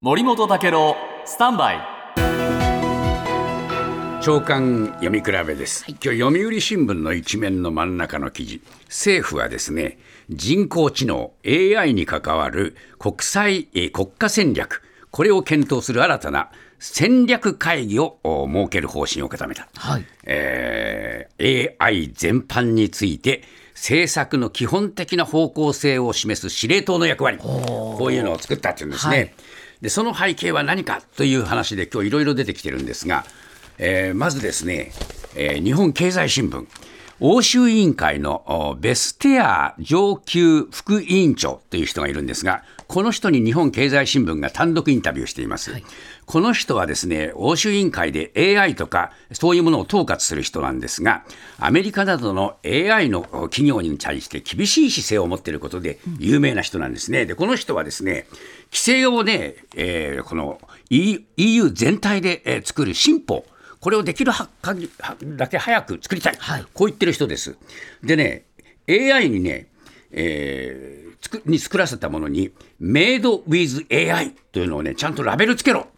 森本武郎スタンバイ。長官読み比べです、今日読売新聞の一面の真ん中の記事。政府はですね人工知能 AI に関わる国際えー国家戦略これを検討する新たな戦略会議をお設ける方針を固めた、はい。えー AI 全般について政策の基本的な方向性を示す司令塔の役割。こういうのを作ったっていうんですね、はいでその背景は何かという話で今日いろいろ出てきてるんですが、えーまずですね、えー日本経済新聞。欧州委員会のおベステア上級副委員長という人がいるんですが、この人に日本経済新聞が単独インタビューしています。この人はですね、欧州委員会で AI とかそういうものを統括する人なんですが、アメリカなどの AI のお企業に対して厳しい姿勢を持っていることで有名な人なんですね。で、この人はですね、規制をね、えーこの EU 全体で、えー作る新法、これをできるは限りはだけ早く作りたい、はい。こう言ってる人です。でね、AI にね、えー作に作らせたものに、Made with AI というのをね、ちゃんとラベルつけろ、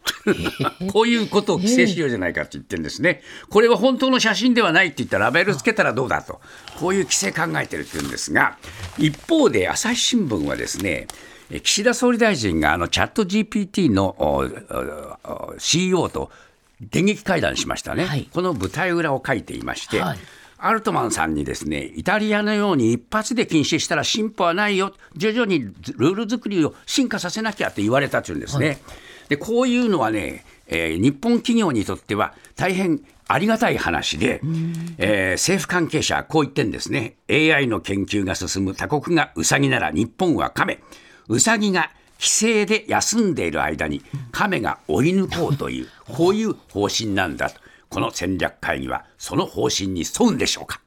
こういうことを規制しようじゃないかって言ってるんですね。これは本当の写真ではないって言ったらラベルつけたらどうだと、こういう規制考えてるって言うんですが、一方で朝日新聞はですね、え岸田総理大臣があのチャット GPT の CEO と電撃会談しましたね、はい。この舞台裏を書いていまして、はい。アルトマンさんにですねイタリアのように一発で禁止したら進歩はないよ、徐々にルール作りを進化させなきゃって言われたというんですね。でこういうのはね、えー日本企業にとっては大変ありがたい話で、えー政府関係者はこう言ってんですね。AI の研究が進む他国がウサギなら日本は亀。ウサギが規制で休んでいる間に亀が追い抜こうというこういう方針なんだと。この戦略会議はその方針に沿うんでしょうか。